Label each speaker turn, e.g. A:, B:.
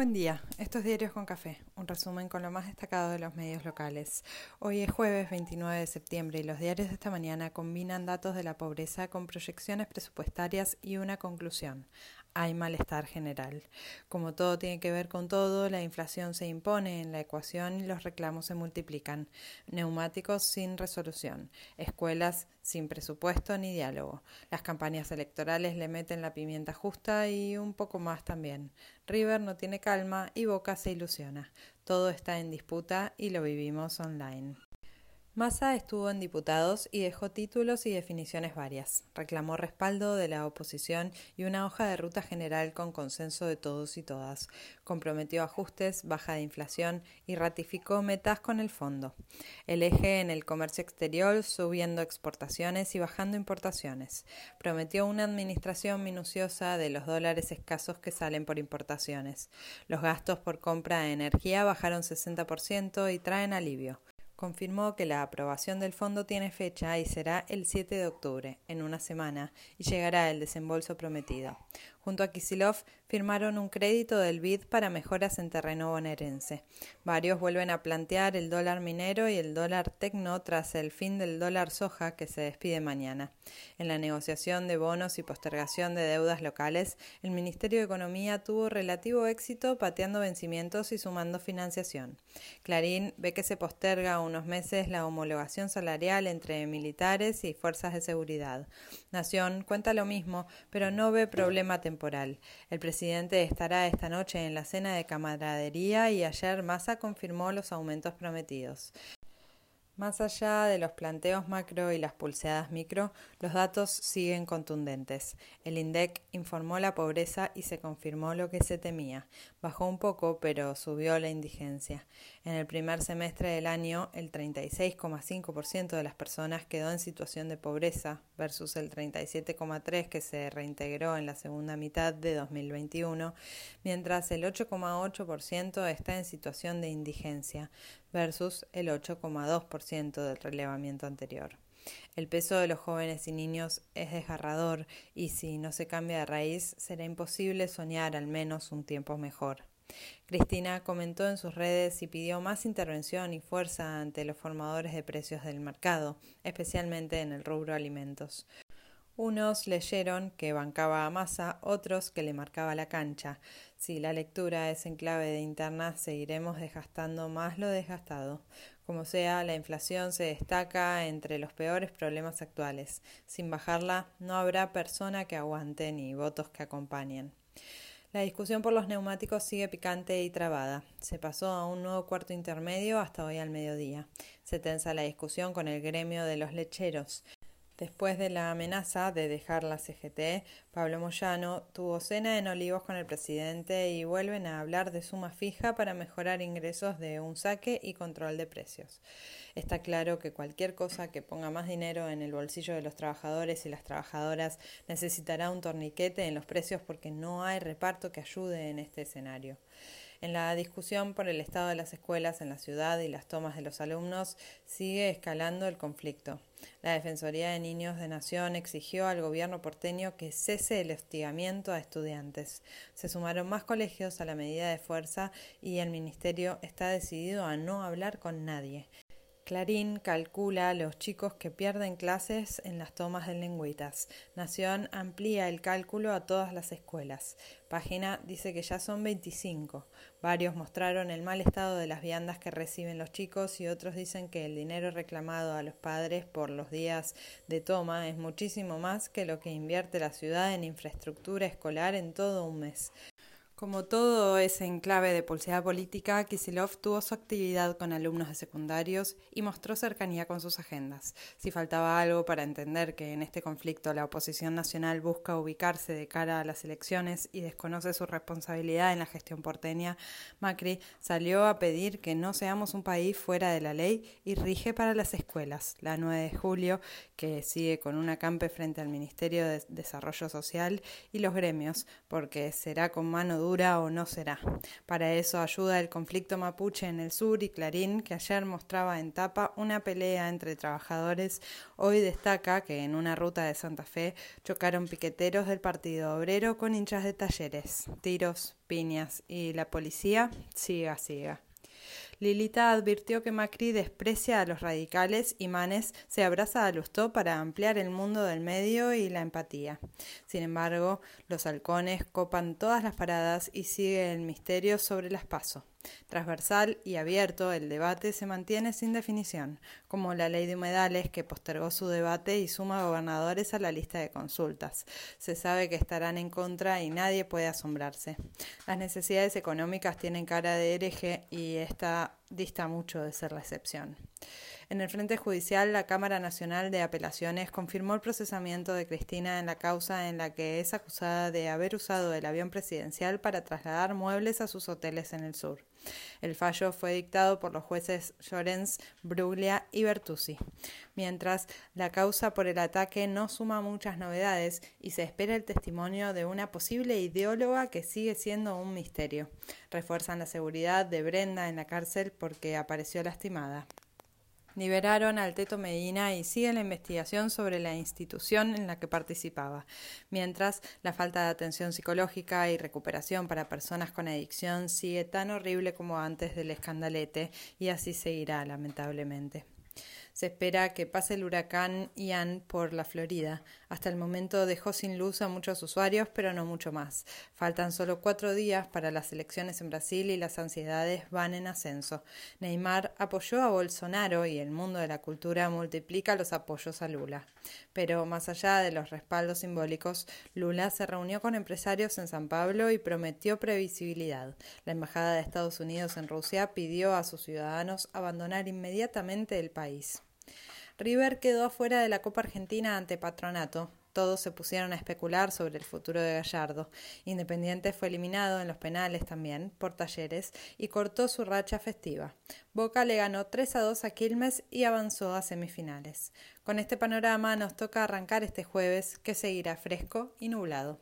A: Buen día, estos Diarios con Café, un resumen con lo más destacado de los medios locales. Hoy es jueves 29 de septiembre y los diarios de esta mañana combinan datos de la pobreza con proyecciones presupuestarias y una conclusión hay malestar general. Como todo tiene que ver con todo, la inflación se impone en la ecuación y los reclamos se multiplican. Neumáticos sin resolución, escuelas sin presupuesto ni diálogo. Las campañas electorales le meten la pimienta justa y un poco más también. River no tiene calma y Boca se ilusiona. Todo está en disputa y lo vivimos online. Massa estuvo en diputados y dejó títulos y definiciones varias. Reclamó respaldo de la oposición y una hoja de ruta general con consenso de todos y todas. Comprometió ajustes, baja de inflación y ratificó metas con el fondo. El eje en el comercio exterior, subiendo exportaciones y bajando importaciones. Prometió una administración minuciosa de los dólares escasos que salen por importaciones. Los gastos por compra de energía bajaron 60% y traen alivio confirmó que la aprobación del fondo tiene fecha y será el 7 de octubre, en una semana, y llegará el desembolso prometido junto a Kisilov, firmaron un crédito del BID para mejoras en terreno bonaerense. Varios vuelven a plantear el dólar minero y el dólar tecno tras el fin del dólar soja que se despide mañana. En la negociación de bonos y postergación de deudas locales, el Ministerio de Economía tuvo relativo éxito pateando vencimientos y sumando financiación. Clarín ve que se posterga unos meses la homologación salarial entre militares y fuerzas de seguridad. Nación cuenta lo mismo, pero no ve problema El presidente estará esta noche en la cena de camaradería y ayer Massa confirmó los aumentos prometidos. Más allá de los planteos macro y las pulseadas micro, los datos siguen contundentes. El INDEC informó la pobreza y se confirmó lo que se temía. Bajó un poco, pero subió la indigencia. En el primer semestre del año, el 36,5% de las personas quedó en situación de pobreza versus el 37,3% que se reintegró en la segunda mitad de 2021, mientras el 8,8% está en situación de indigencia versus el 8,2% del relevamiento anterior. El peso de los jóvenes y niños es desgarrador y si no se cambia de raíz será imposible soñar al menos un tiempo mejor. Cristina comentó en sus redes y pidió más intervención y fuerza ante los formadores de precios del mercado, especialmente en el rubro alimentos. Unos leyeron que bancaba a masa, otros que le marcaba la cancha. Si la lectura es en clave de interna, seguiremos desgastando más lo desgastado. Como sea, la inflación se destaca entre los peores problemas actuales. Sin bajarla, no habrá persona que aguante ni votos que acompañen. La discusión por los neumáticos sigue picante y trabada. Se pasó a un nuevo cuarto intermedio hasta hoy al mediodía. Se tensa la discusión con el gremio de los lecheros. Después de la amenaza de dejar la CGT, Pablo Moyano tuvo cena en Olivos con el presidente y vuelven a hablar de suma fija para mejorar ingresos de un saque y control de precios. Está claro que cualquier cosa que ponga más dinero en el bolsillo de los trabajadores y las trabajadoras necesitará un torniquete en los precios porque no hay reparto que ayude en este escenario. En la discusión por el estado de las escuelas en la ciudad y las tomas de los alumnos sigue escalando el conflicto. La Defensoría de Niños de Nación exigió al gobierno porteño que cese el hostigamiento a estudiantes. Se sumaron más colegios a la medida de fuerza y el Ministerio está decidido a no hablar con nadie. Clarín calcula los chicos que pierden clases en las tomas de lengüitas. Nación amplía el cálculo a todas las escuelas. Página dice que ya son 25. Varios mostraron el mal estado de las viandas que reciben los chicos y otros dicen que el dinero reclamado a los padres por los días de toma es muchísimo más que lo que invierte la ciudad en infraestructura escolar en todo un mes. Como todo es en clave de pulseada política, Kisilov tuvo su actividad con alumnos de secundarios y mostró cercanía con sus agendas. Si faltaba algo para entender que en este conflicto la oposición nacional busca ubicarse de cara a las elecciones y desconoce su responsabilidad en la gestión porteña, Macri salió a pedir que no seamos un país fuera de la ley y rige para las escuelas. La 9 de julio, que sigue con un acampe frente al Ministerio de Desarrollo Social y los gremios, porque será con mano dura o no será. Para eso ayuda el conflicto mapuche en el sur y Clarín, que ayer mostraba en tapa una pelea entre trabajadores, hoy destaca que en una ruta de Santa Fe chocaron piqueteros del Partido Obrero con hinchas de talleres, tiros, piñas y la policía siga, siga. Lilita advirtió que Macri desprecia a los radicales y Manes se abraza a Lustó para ampliar el mundo del medio y la empatía. Sin embargo, los halcones copan todas las paradas y sigue el misterio sobre las pasos. Transversal y abierto, el debate se mantiene sin definición, como la ley de humedales que postergó su debate y suma gobernadores a la lista de consultas. Se sabe que estarán en contra y nadie puede asombrarse. Las necesidades económicas tienen cara de hereje y esta dista mucho de ser la excepción. En el Frente Judicial, la Cámara Nacional de Apelaciones confirmó el procesamiento de Cristina en la causa en la que es acusada de haber usado el avión presidencial para trasladar muebles a sus hoteles en el sur. El fallo fue dictado por los jueces Llorens, Bruglia y Bertuzzi. Mientras, la causa por el ataque no suma muchas novedades y se espera el testimonio de una posible ideóloga que sigue siendo un misterio. Refuerzan la seguridad de Brenda en la cárcel porque apareció lastimada. Liberaron al Teto Medina y sigue la investigación sobre la institución en la que participaba, mientras la falta de atención psicológica y recuperación para personas con adicción sigue tan horrible como antes del escandalete y así seguirá lamentablemente. Se espera que pase el huracán Ian por la Florida. Hasta el momento dejó sin luz a muchos usuarios, pero no mucho más. Faltan solo cuatro días para las elecciones en Brasil y las ansiedades van en ascenso. Neymar apoyó a Bolsonaro y el mundo de la cultura multiplica los apoyos a Lula. Pero más allá de los respaldos simbólicos, Lula se reunió con empresarios en San Pablo y prometió previsibilidad. La Embajada de Estados Unidos en Rusia pidió a sus ciudadanos abandonar inmediatamente el país. River quedó afuera de la Copa Argentina ante Patronato. Todos se pusieron a especular sobre el futuro de Gallardo. Independiente fue eliminado en los penales también por Talleres y cortó su racha festiva. Boca le ganó 3 a 2 a Quilmes y avanzó a semifinales. Con este panorama nos toca arrancar este jueves que seguirá fresco y nublado.